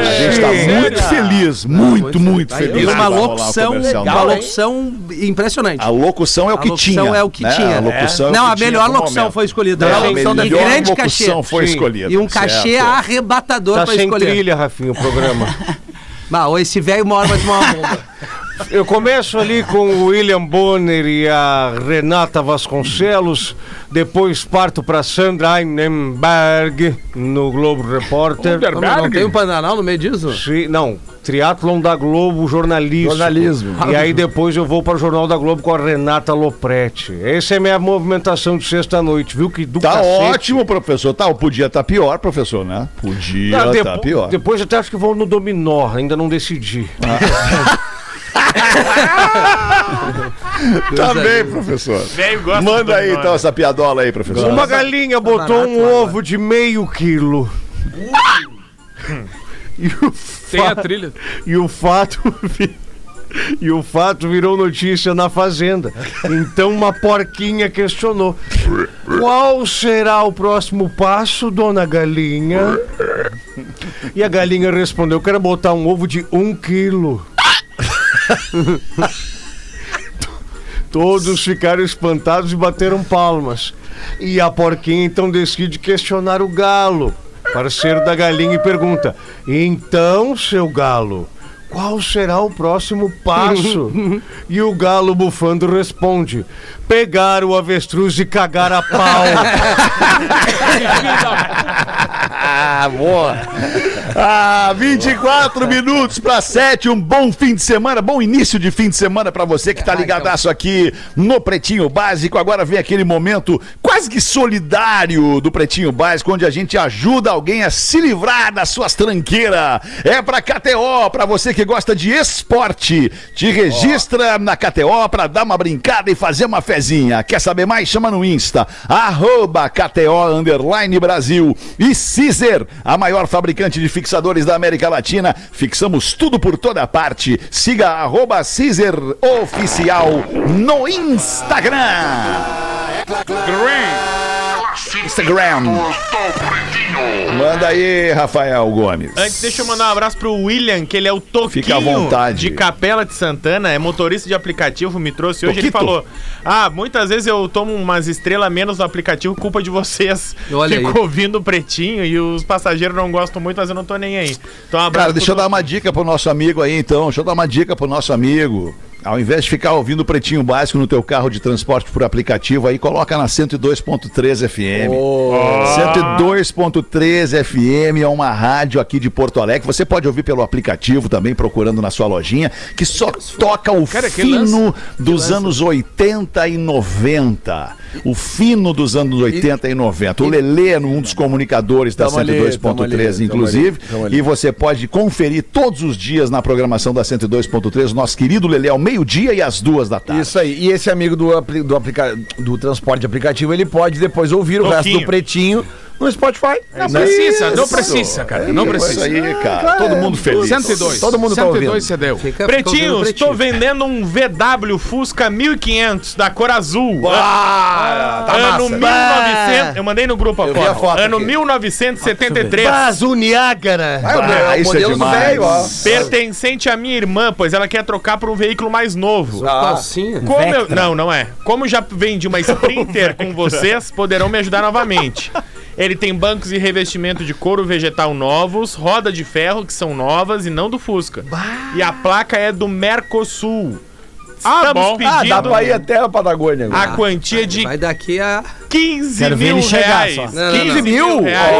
A gente está muito feliz, muito, muito feliz. E uma locução, uma locução impressionante. A locução é o A que locução tinha. é o que né? tinha. A locução é o Não, que a tinha melhor no locução momento. foi escolhida. É, a a locução melhor de grande cachê. locução foi escolhida. E um cachê certo. arrebatador Tá pra sem escolher. trilha, Rafinha, o programa. Bah, ou esse velho vai tomar uma bomba. Eu começo ali com o William Bonner e a Renata Vasconcelos, depois parto para Sandra Einenberg no Globo Repórter. Não, não tem um Pantanal no meio disso? Sim, não, Triatlon da Globo, jornalismo. Jornalismo. E aí depois eu vou para o Jornal da Globo com a Renata Lopretti. Essa é a minha movimentação de sexta-noite, viu? Que do Tá cacete. ótimo, professor. Tá, podia estar pior, professor, né? Podia Ah, estar depo- pior. Depois até acho que vou no Dominó, ainda não decidi. Tá bem, professor. Velho gosta Manda aí então essa piadola aí, professor. Uma galinha botou um ovo de meio quilo. E o, Tem a trilha. e o fato e o fato virou notícia na fazenda. Então uma porquinha questionou: Qual será o próximo passo, dona galinha? E a galinha respondeu: Quero botar um ovo de um quilo. Todos ficaram espantados e bateram palmas. E a porquinha então decide questionar o galo, parceiro da galinha, e pergunta: Então, seu galo, qual será o próximo passo? e o galo bufando responde: Pegar o avestruz e cagar a pau. Ah, boa. Ah, 24 minutos para 7. Um bom fim de semana, bom início de fim de semana para você que tá ligadaço aqui no Pretinho Básico. Agora vem aquele momento quase que solidário do Pretinho Básico, onde a gente ajuda alguém a se livrar das suas tranqueiras. É pra KTO, para você que gosta de esporte. Te registra na KTO para dar uma brincada e fazer uma fezinha. Quer saber mais? Chama no Insta, arroba KTO Underline Brasil. E A maior fabricante de fixadores da América Latina. Fixamos tudo por toda parte. Siga arroba Caesar Oficial no Instagram. Instagram. Manda aí, Rafael Gomes. Antes, deixa eu mandar um abraço pro William, que ele é o Toquinho Fica à vontade. de Capela de Santana, é motorista de aplicativo, me trouxe hoje. Ele falou: Ah, muitas vezes eu tomo umas estrelas menos no aplicativo, culpa de vocês. Olha aí. Fico ouvindo o pretinho e os passageiros não gostam muito, mas eu não tô nem aí. Então, um abraço Cara, deixa eu dar uma dica pro nosso amigo aí, então. Deixa eu dar uma dica pro nosso amigo. Ao invés de ficar ouvindo o Pretinho Básico no teu carro de transporte por aplicativo, aí coloca na 102.3 FM. 102.3 FM é uma rádio aqui de Porto Alegre. Você pode ouvir pelo aplicativo também, procurando na sua lojinha, que só toca o Cara, fino dos anos 80 e 90. O fino dos anos 80 e 90. O Lelê é um dos comunicadores da Tamo ali, tamo ali, 102.3, tamo inclusive. ali. E você pode conferir todos os dias na programação da 102.3, o nosso querido Lelê, ao meio-dia e às duas da tarde. Isso aí. E esse amigo do, apli- do, aplica- do transporte aplicativo, ele pode depois ouvir o resto Toquinho. do pretinho no Spotify. Não Né? precisa, não Isso. precisa, cara. Não Isso precisa. aí, cara. Todo mundo feliz. 102. Todo mundo tá 102 ouvindo. você deu. Fica- fica Pretinho, ouvindo estou vendendo um VW Fusca 1500 da cor azul. Ah, tá ano massa. 1900. Eu mandei no grupo a foto. Ano aqui. 1973. Mas o Niágara. Ah, isso o modelo é do demais. velho, ó. Pertencente à minha irmã, pois ela quer trocar por um veículo mais novo. Calcinha. Como eu, não, não é. Como já vendi uma Sprinter com vocês, poderão me ajudar novamente. Ele tem bancos e revestimento de couro vegetal novos, roda de ferro que são novas e não do Fusca. E a placa é do Mercosul. Ah, Estamos bom. Ah, dá pra ir até a Patagônia a agora. quantia de Vai daqui a. 15 Quero ver mil ele chegar reais. só. Não, não, 15 não. mil reais.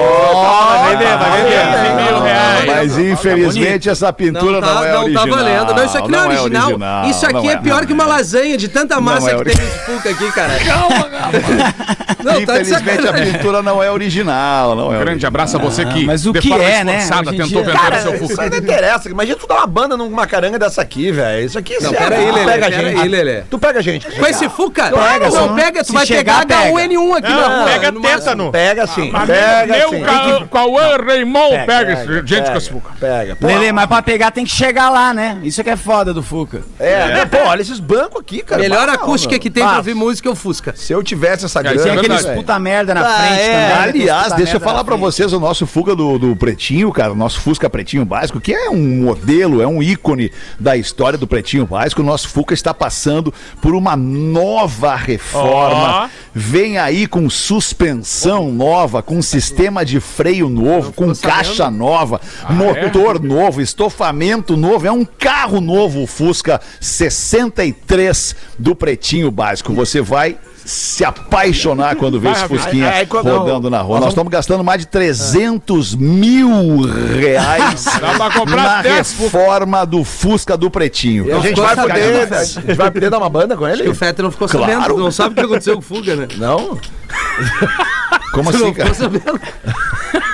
vai vender, vai vender. 15 mil reais. Mas infelizmente essa pintura não, tá, é não original. tá valendo. Não, isso aqui não, é original. Isso aqui não é, pior não que uma lasanha de tanta massa é que tem nesse Fuca aqui, cara. Não, tá Infelizmente a pintura não é original, não é Grande original. abraço a você que, mas o que é, né? tentou vender o seu isso Fusca. aí não interessa. Imagina tu dar uma banda numa caranga dessa aqui, velho. Isso aqui Não, isso é- Lelê, pega a gente. aí, Lelê. Tu pega a gente. Com esse Fuca? Pega, não, pega, tu Se vai chegar, pegar pega. H1N1 aqui na Não, rua. pega no tétano. máximo. Pega sim. Pega Meu sim. Ca- Cauã Raymond pega, esse gente com esse Fuca. Pega. Pô, Lele, mas pra pegar tem que chegar lá, né? Isso que é foda do Fuca. É, né? Pô, olha esses bancos aqui, cara. Melhor acústica que tem pra ouvir música é o Fusca. Se eu tivesse essa isso grana, é Tem aqueles puta merda na Ah, frente é. também. Aliás, deixa eu falar na pra vocês o nosso Fuga do, do Pretinho, cara, o nosso Fusca Pretinho Básico, que é um modelo, é um ícone da história do Pretinho Básico. O nosso Fuca está passando por uma nova reforma. vem aí com suspensão nova, com sistema de freio novo, com caixa nova, motor novo, estofamento novo. É um carro novo, o Fusca 63 do Pretinho Básico. Você vai se apaixonar quando vê esse Fusquinha Aí, aí, quando- rodando na rua. Nós estamos gastando mais de 300 mil reais Dá pra comprar na 10 Fusca. reforma do Fusca do Pretinho. E a gente ficou vai poder, a gente vai poder dar uma banda com Acho que ele? o Fetter não ficou Claro. sabendo, não sabe o que aconteceu com o Fuga, né? Não? Como assim, não cara?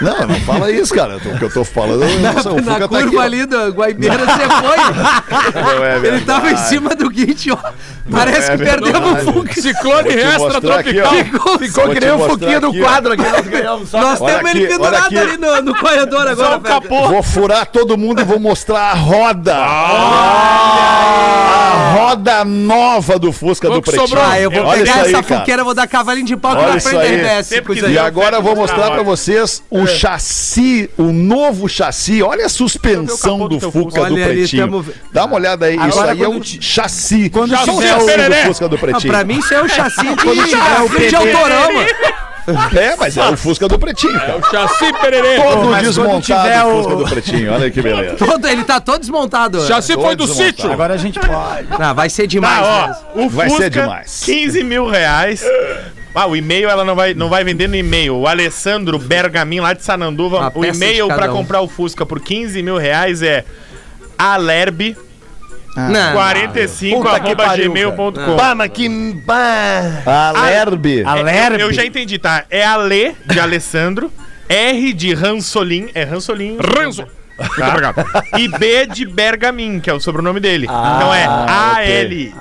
Não, não fala isso, cara. O que eu tô falando, nossa, o Na tá curva aqui. ó. ali da Guaibeira você foi. Não é Ele tava em cima do guinte, ó. Parece é que perdemos o Fuga. Ciclone extra aqui, tropical. ó. Ficou, Ficou que nem o Fuquinha do aqui, quadro aqui, nós ganhamos só. Nós temos aqui, ele pendurado aqui. ali no, no corredor agora. Vou furar todo mundo e vou mostrar a roda. A roda nova do Fusca do Quanto Pretinho. sobrou? Ah, eu vou Olha pegar isso aí, essa fuqueira, vou dar cavalinho de pau aqui Olha na isso frente da aí. RBS. E agora eu vou mostrar pra vocês o chassi, o novo chassi. Olha a suspensão do do Fusca do Olha ali, Pretinho. tamo- Dá uma olhada aí. Isso Agora, aí é quando o ti- chassi. Quando chassi tiver do pereré. Fusca do Ah, Pretinho. pra mim isso é o chassi de autorama. É, mas é o Fusca do Pretinho, cara. Chassi pererê. Todo mas desmontado o o- Fusca do Pretinho. Olha que beleza. Todo, ele tá todo desmontado. Chassi foi do sítio. Agora a gente pode. Ah, vai ser demais. Tá, mesmo. ó, o Vai Fusca, ser demais. 15 mil reais. Ah, o e-mail ela não vai, não vai vender no e-mail. O Alessandro Bergamin, lá de Sananduva, Uma o e-mail um. comprar o Fusca por 15 mil reais é alerbe Não. 45 Puta que arroba gmail.com. Bah, mas que. Bah. Alerbe. É, Eu já entendi, tá? É Ale de Alessandro, R de Ransolim, é Ransolim. Ranzo. Muito obrigado. E B de Bergamin, que é o sobrenome dele. então é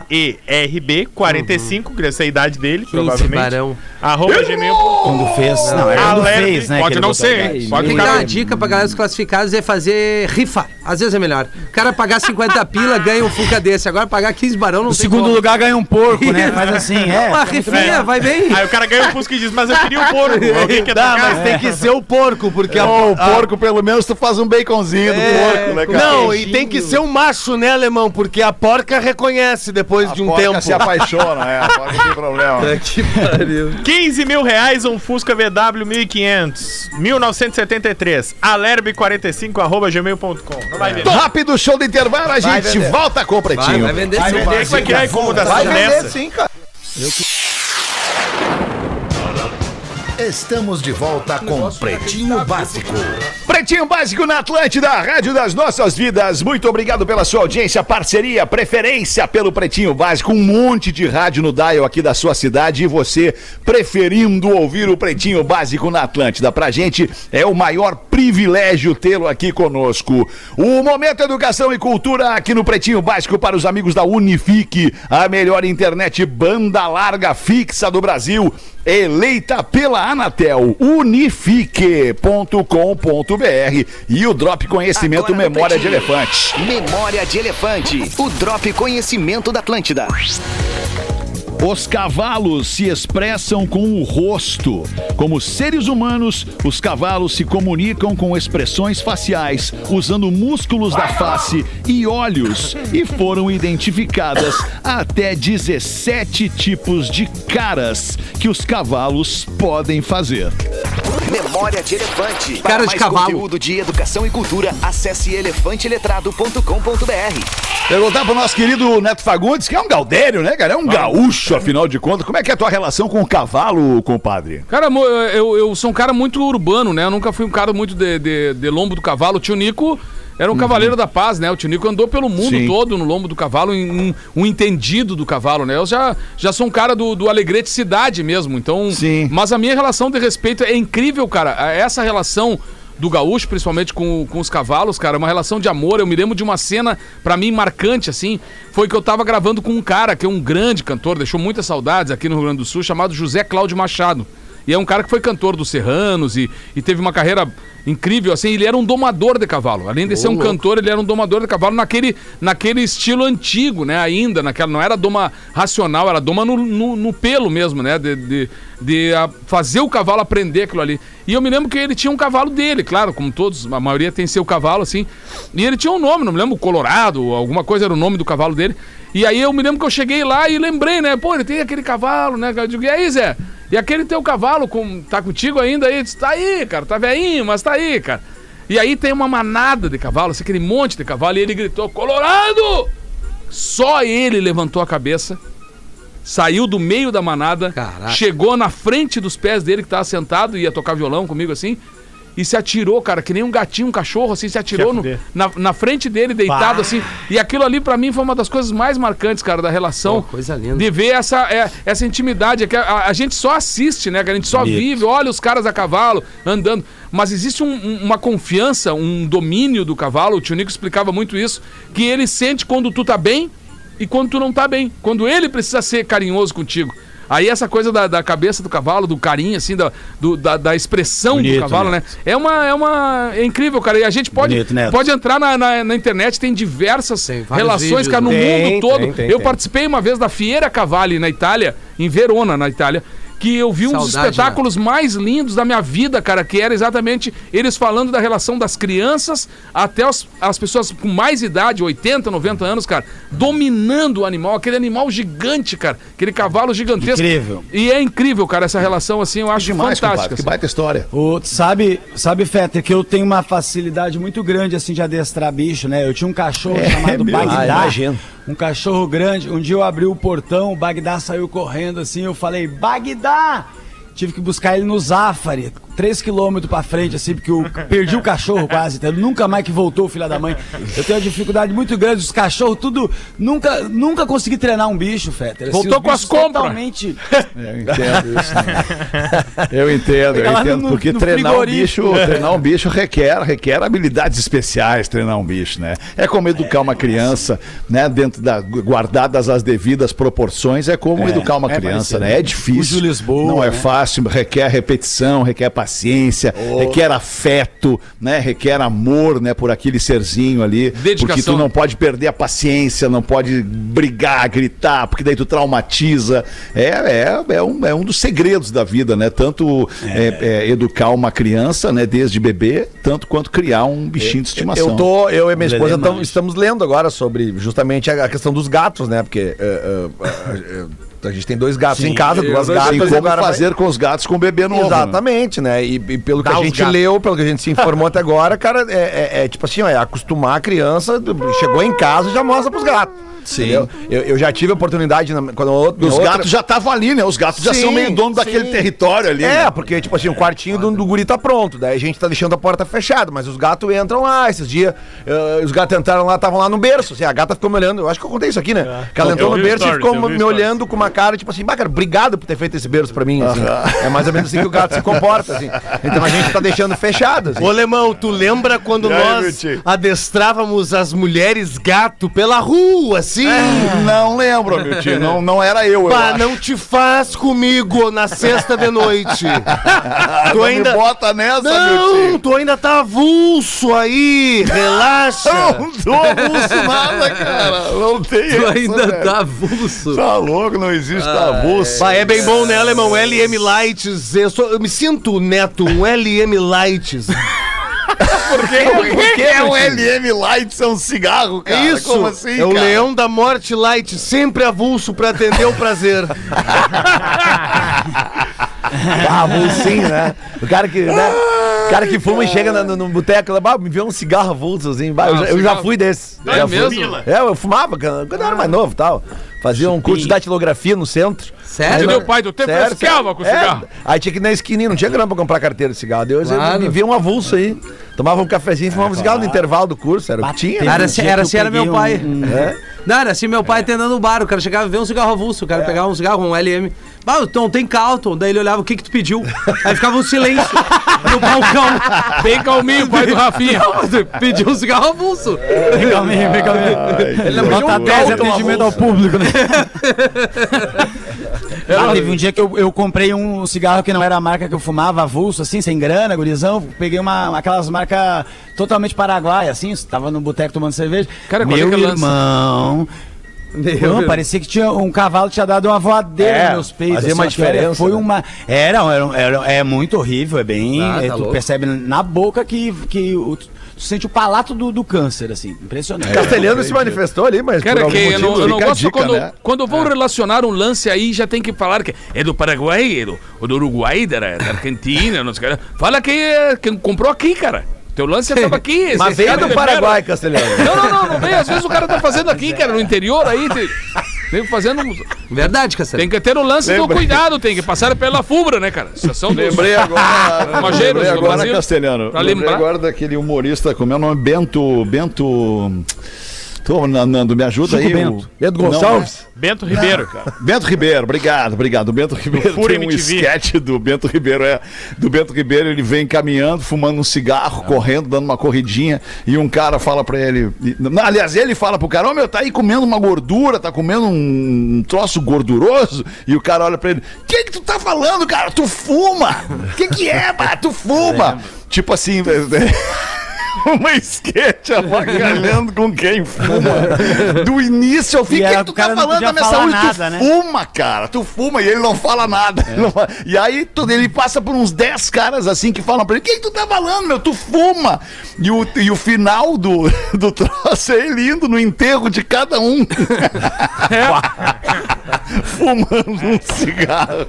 A-L-E-R-B 45, que essa é a idade dele, 15 provavelmente. barão. Arroba gmail.com. Quando fez. Não, é quando Alerta. fez, né? Pode não ser, hein? Pode Tem que dar ficar. uma dica pra galera dos classificados é fazer rifa. Às vezes é melhor. O cara pagar 50 pila, ganha um Fuca desse. Agora pagar 15 barão não O tem segundo como. lugar ganha um porco, né? Faz assim, é. Uma rifinha, vai bem. Aí o cara ganha o Fusca e diz, mas eu queria o porco. Alguém quer Dá, mas tem que ser o porco, porque a. Ô, o porco, pelo menos, tu faz um baconzinho do porco, né, cara? Não, e tem que ser um macho, né, alemão? Porque a porca reconhece depois de um Porca tempo. se apaixona, é. A porca tem problema. 15 mil reais, um Fusca VW 1500, 1973, alerbe45, arroba gmail.com. Não vai vender. Rápido show do intervalo, a gente vender. volta com o Vai, Pretinho. vai vender Vai sim. vender que vai criar incomodação Vai vender dessa. sim, cara. Estamos de volta com Pretinho Básico. Pretinho Básico na Atlântida, Rádio das Nossas Vidas. Muito obrigado pela sua audiência, parceria, preferência pelo Pretinho Básico. Um monte de rádio no dial aqui da sua cidade e você preferindo ouvir o Pretinho Básico na Atlântida. Pra gente é o maior privilégio tê-lo aqui conosco. O Momento Educação e Cultura aqui no Pretinho Básico para os amigos da Unifique, a melhor internet banda larga fixa do Brasil. Eleita pela Anatel, unifique.com.br e o Drop Conhecimento Agora Memória de. Elefante. Memória de Elefante. O Drop Conhecimento da Atlântida. Os cavalos se expressam com o rosto. Como seres humanos, os cavalos se comunicam com expressões faciais, usando músculos da face e olhos, e foram identificadas até 17 tipos de caras que os cavalos podem fazer. Memória de Elefante. Cara de mais cavalo. conteúdo de educação e cultura, acesse elefanteletrado.com.br. Perguntar pro nosso querido Neto Fagundes, que é um gaudério, né, cara? É um gaúcho, afinal de contas. Como é que é a tua relação com o cavalo, compadre? Cara, eu, eu sou um cara muito urbano, né? Eu nunca fui um cara muito de, de, de lombo do cavalo. O tio Nico era um cavaleiro da paz, né? O tio Nico andou pelo mundo Sim. todo no lombo do cavalo, um, um entendido do cavalo, né? Eu já, já sou um cara do, do Alegrete Cidade mesmo, então... Sim. Mas a minha relação de respeito é incrível, cara. Essa relação do gaúcho, principalmente com, com os cavalos, cara, uma relação de amor. Eu me lembro de uma cena, pra mim, marcante, assim, foi que eu tava gravando com um cara que é um grande cantor, deixou muitas saudades aqui no Rio Grande do Sul, chamado José Cláudio Machado. E é um cara que foi cantor dos Serranos e, e teve uma carreira incrível, assim. Ele era um domador de cavalo. Além de ser um cantor, ele era um domador de cavalo naquele, naquele estilo antigo, né? Ainda, naquela, não era doma racional, era doma no, no, no pelo mesmo, né? De, de, de ah, fazer o cavalo aprender aquilo ali. E eu me lembro que ele tinha um cavalo dele, claro, como todos, a maioria tem seu cavalo, assim. E ele tinha um nome, não me lembro, Colorado, alguma coisa era o nome do cavalo dele. E aí eu me lembro que eu cheguei lá e lembrei, né? Pô, ele tem aquele cavalo, né? Eu digo, e aí, Zé? E aquele teu cavalo com, tá contigo ainda aí? Disse, tá aí, cara, tá velhinho, mas tá aí, cara. E aí tem uma manada de cavalos, aquele monte de cavalo, e ele gritou, Colorado! Só ele levantou a cabeça, saiu do meio da manada, Caraca. chegou na frente dos pés dele, que tava sentado, ia tocar violão comigo assim, e se atirou, cara, que nem um gatinho, um cachorro, assim, se atirou no- na, na frente dele, deitado, assim. E aquilo ali, pra mim, foi uma das coisas mais marcantes, cara, da relação. Pô, coisa linda. De ver essa, é, essa intimidade. é que a, a gente só assiste, né, cara? A gente só vive, olha os caras a cavalo andando. Mas existe um- um- uma confiança, um domínio do cavalo. O tio Nico explicava muito isso. Que ele sente quando tu tá bem e quando tu não tá bem. Quando ele precisa ser carinhoso contigo. Aí essa coisa da, da cabeça do cavalo, do carinho, assim, da, do- da, da expressão do Bonito, cavalo, né? É uma, é uma. É incrível, cara. E a gente pode, Bonito, pode entrar na, na, na internet, tem diversas Tem relações, vídeos, cara, no né? mundo Tem, todo. tem, tem, eu tem. participei uma vez da Fiera Cavalli na Itália, em Verona, na Itália. Que eu vi um dos Saudade, espetáculos mais lindos da minha vida, cara, que era exatamente eles falando da relação das crianças até os- as pessoas com mais idade, 80, 90 anos, cara, dominando o animal, aquele animal gigante, cara, aquele cavalo gigantesco. Incrível. E é incrível, cara, essa relação assim, eu acho Demais, fantástica. compadre. Que assim. baita história. O, sabe, sabe, Fetter, que eu tenho uma facilidade muito grande assim de adestrar bicho, né? Eu tinha um cachorro chamado meu. Bagdá. Ah, imagino. um cachorro grande. Um dia eu abri o portão, o Bagdá saiu correndo assim, eu falei, Bagdá! lá. Tive que buscar ele no Zafari, 3 quilômetros pra frente, assim, porque eu perdi o cachorro quase, então, nunca mais que voltou, filha da mãe. Eu tenho uma dificuldade muito grande, os cachorros, tudo. Nunca, nunca consegui treinar um bicho, Fetter. Voltou os com as compras. Totalmente. Eu entendo isso. né? Eu entendo, eu entendo. no- porque no treinar um bicho, treinar um bicho requer, requer habilidades especiais treinar um bicho, né? É como educar uma criança, né? Dentro da guardadas as devidas proporções, é como educar uma é criança, parecido. né? É difícil. Lisboa, não é né? fácil, requer repetição, requer paciência, requer afeto, né? Requer amor, né? Por aquele serzinho ali, porque Dedicação. tu não pode perder a paciência, não pode brigar, gritar, porque daí tu traumatiza. É, é, é, um, é um dos segredos da vida, né? Tanto é, é, educar uma criança, né, desde bebê, tanto quanto criar um bichinho de estimação. Eu tô, eu e minha esposa Manche. estamos lendo agora sobre justamente a, a questão dos gatos, né? Porque é, é, é, a gente tem dois gatos em casa, duas gatas. e como agora vai- fazer com os gatos com o bebê novo. né? Exatamente, né? E, e pelo que Dá a os gente gatos. leu, pelo que a gente se informou até agora, cara, é, é- é tipo assim, ó, é acostumar a criança, chegou em casa e já mostra pros gatos. Sim. Eu, eu já tive a oportunidade na- quando outra, Os outra- gatos já estavam ali, né? Os gatos já Sim, são meio dono sim. daquele território ali. É, né? porque, tipo assim, o quartinho do, do guri tá pronto. Daí a gente tá deixando a porta fechada, mas os gatos entram lá. Esses dias, eh, os gatos entraram lá, estavam lá no berço. Assim, a gata ficou me olhando. Eu acho que eu contei isso aqui, né? Que ela entrou Eu no berço e stories, ficou me olhando com uma cara, tipo assim, bah, cara, obrigado por ter feito esse berço pra mim. assim. É mais ou menos assim que o gato se comporta, assim. Então a gente tá deixando fechado. Assim. Ô, Alemão, tu lembra quando E aí, nós adestrávamos as mulheres gato pela rua, assim? Não lembro, meu tio. Não, não era eu, Pá, não te faz comigo na sexta de noite. tu Não ainda. bota nessa, meu Não, tio. tu ainda tá avulso aí, relaxa. Não tô avulso nada, cara. Não tem Tu essa, ainda velho. tá avulso. Tá louco, não existe avulso. Bah, é bem bom, né, alemão? LM Lights. Eu, sou- eu me sinto, Neto, um LM Lights. Porque, porque é um LM Light, é um cigarro, cara. É isso. Como assim, é o cara? Leão da Morte Light, sempre avulso pra atender o prazer. Ah, avulsinho, né? O cara que, né? O cara que fuma e chega na- no, no boteco lá, bah, me vê um cigarro avulso, assim. Bah, eu, Ah, já, eu já fui desse. É Já fui. mesmo? É, eu fumava quando quando eu era mais novo e tal. Fazia um curso de datilografia no centro. Sério? Entendeu, pai? Do tempo Sério, pescava com o É, cigarro. Aí tinha que ir na esquininha, não tinha grana pra comprar carteira de cigarro. Deus Claro. me via um avulso aí. Tomava um cafezinho, fumava um cigarro no intervalo do curso. Era o que tinha. Era dia era eu era meu pai. um- É? Não, era assim, meu pai atendendo no bar, o cara chegava e vê um cigarro avulso, o cara pegava um cigarro, um LM. Ah, então tem Calton. Daí ele olhava, o que que tu pediu? Aí ficava um silêncio no balcão. Bem calminho, pai do Rafinha. Pediu um cigarro avulso. Vem calminho, vem calminho. Ele não pediu um 10 Calton atendimento ao público, né? Ah, teve um dia que eu, eu comprei um cigarro que não era a marca que eu fumava, avulso, assim, sem grana, gurizão. Peguei uma, aquelas marcas totalmente paraguaias, assim, tava no boteco tomando cerveja. Cara, Meu é irmão... Não, parecia que tinha um cavalo tinha dado uma voadeira É, nos meus peitos. fazia uma que era- diferença, Foi né? uma. Era, era, era- é muito horrível, é bem. Ah, tá é, tu louco. percebe na boca que, que o- tu sente o palato do, do câncer, assim. Impressionante. Castelhano se manifestou ali, mas Cara, por que algum eu não, eu não gosto dica, quando, né? quando vão relacionar um lance aí, já tem que falar que é do Paraguai, é do, ou do Uruguai, da, da Argentina, não sei o que. Fala que, é- que comprou aqui, cara. Teu lance já tava aqui. Mas veio cara do de Paraguai. Castelhano. Não, não, não, não vem. Às vezes o cara tá fazendo aqui, cara, no interior aí. Tem, tem fazendo. Verdade, Cassandra. Tem que ter o lance do Lembrei. cuidado, tem que passar pela FUBRA, né, cara? Estação dos- Lembrei agora. Lembrei do agora, Brasil. Castelhano. Lembrei lembrar. agora daquele humorista, como é o nome? Bento. Bento. Tô, Nando, me ajuda aí. Bento. o- Bento Não, Gonçalves? Bento Ribeiro. Bento Ribeiro, obrigado, obrigado. O Bento Ribeiro Fúria tem um sketch do Bento Ribeiro, é. Do Bento Ribeiro, ele vem caminhando, fumando um cigarro, correndo, dando uma corridinha, e um cara fala pra ele. não, aliás, ele fala pro cara, ô meu, tá aí comendo uma gordura, tá comendo um troço gorduroso, e o cara olha pra ele, o que que tu tá falando, cara? Tu fuma! O que que é, pá? Tu fuma! Tipo assim, uma sketch avacalhando com quem fuma. Do início ao fim, E o que, tu tá falando da minha saúde? nada, tu né? fuma, cara. Tu fuma e ele não fala nada. Ele não fala- E aí tu- ele passa por uns 10 caras assim que falam pra ele: O que, que tu tá falando, meu? Tu fuma. E o, e o final do, do troço é ele indo no enterro de cada um. Fumando um cigarro.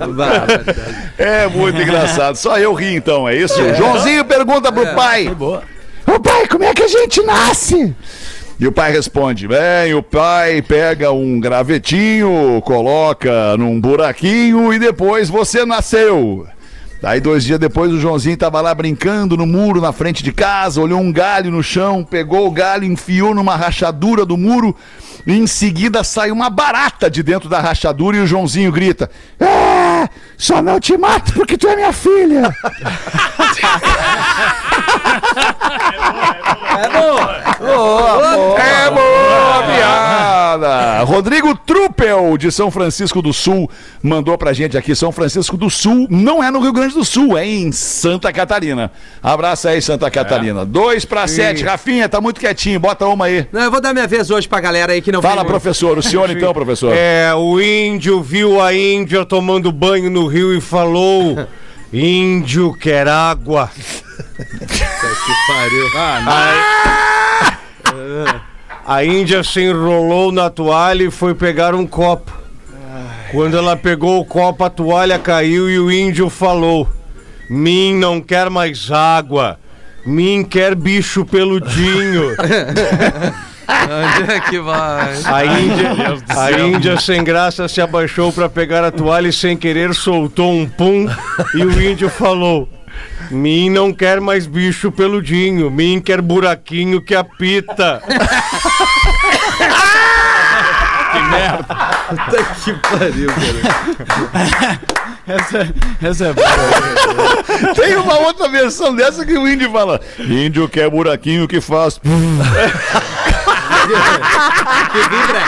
É muito engraçado. Só eu ri então, é isso? Joãozinho pergunta pro pai. Ô pai, como é que a gente nasce? E o pai responde: Bem, o pai pega um gravetinho, coloca num buraquinho e depois você nasceu. Daí, dois dias depois, o Joãozinho tava lá brincando no muro na frente de casa, olhou um galho no chão, pegou o galho, enfiou numa rachadura do muro e em seguida sai uma barata de dentro da rachadura e o Joãozinho grita: É, só não te mato porque tu é minha filha. É boa piada! Rodrigo Truppel, de São Francisco do Sul, mandou pra gente aqui. São Francisco do Sul não é no Rio Grande do Sul, é em Santa Catarina. Abraça aí, Santa Catarina. Dois pra sete. Rafinha, tá muito quietinho, bota uma aí. Não, eu vou dar minha vez hoje pra galera aí que não Fala, professor. O senhor então, professor. É, o índio viu a índia tomando banho no rio e falou: Índio quer água. A índia se enrolou na toalha e foi pegar um copo. Quando ela pegou o copo, a toalha caiu e o índio falou: Mim não quer mais água. Mim quer bicho peludinho. Onde é que vai? A Índia, a Índia sem graça se abaixou para pegar a toalha e sem querer soltou um pum e o índio falou: Mim não quer mais bicho peludinho, mim quer buraquinho que apita. Puta que pariu, cara. Essa, essa é boa. Tem uma outra versão dessa que o índio fala: Índio quer buraquinho que faz. Que vibra.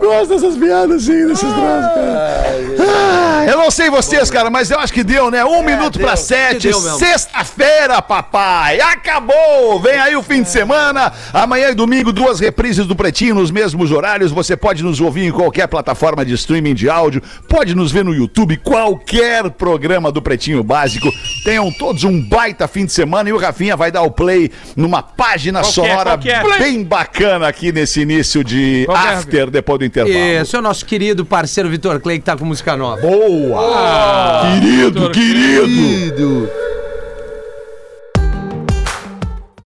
Gosto dessas piadas assim, desses troços, cara. Ah, eu não sei vocês, cara, mas eu acho que deu, né? Um minuto pra sete, deu sexta-feira, papai. Acabou! Vem aí o fim de semana. Amanhã e domingo, duas reprises do Pretinho nos mesmos horários. Você pode nos ouvir em qualquer plataforma de streaming de áudio, pode nos ver no YouTube, qualquer programa do Pretinho Básico. Tenham todos um baita fim de semana e o Rafinha vai dar o play numa página Qual que é? sonora Qual que é? bem bacana aqui nesse início de Qual que é? after depois do intervalo. Esse é o nosso querido parceiro Vitor Clay que tá com música nova. Boa! querido, Vitor querido!